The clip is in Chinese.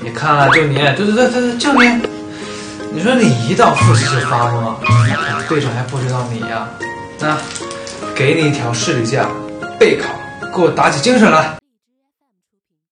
你看了，就你，对对对对对，就你。你说你一到复试就发疯，对手还不知道你呀？那给你一条士力架，备考，给我打起精神来。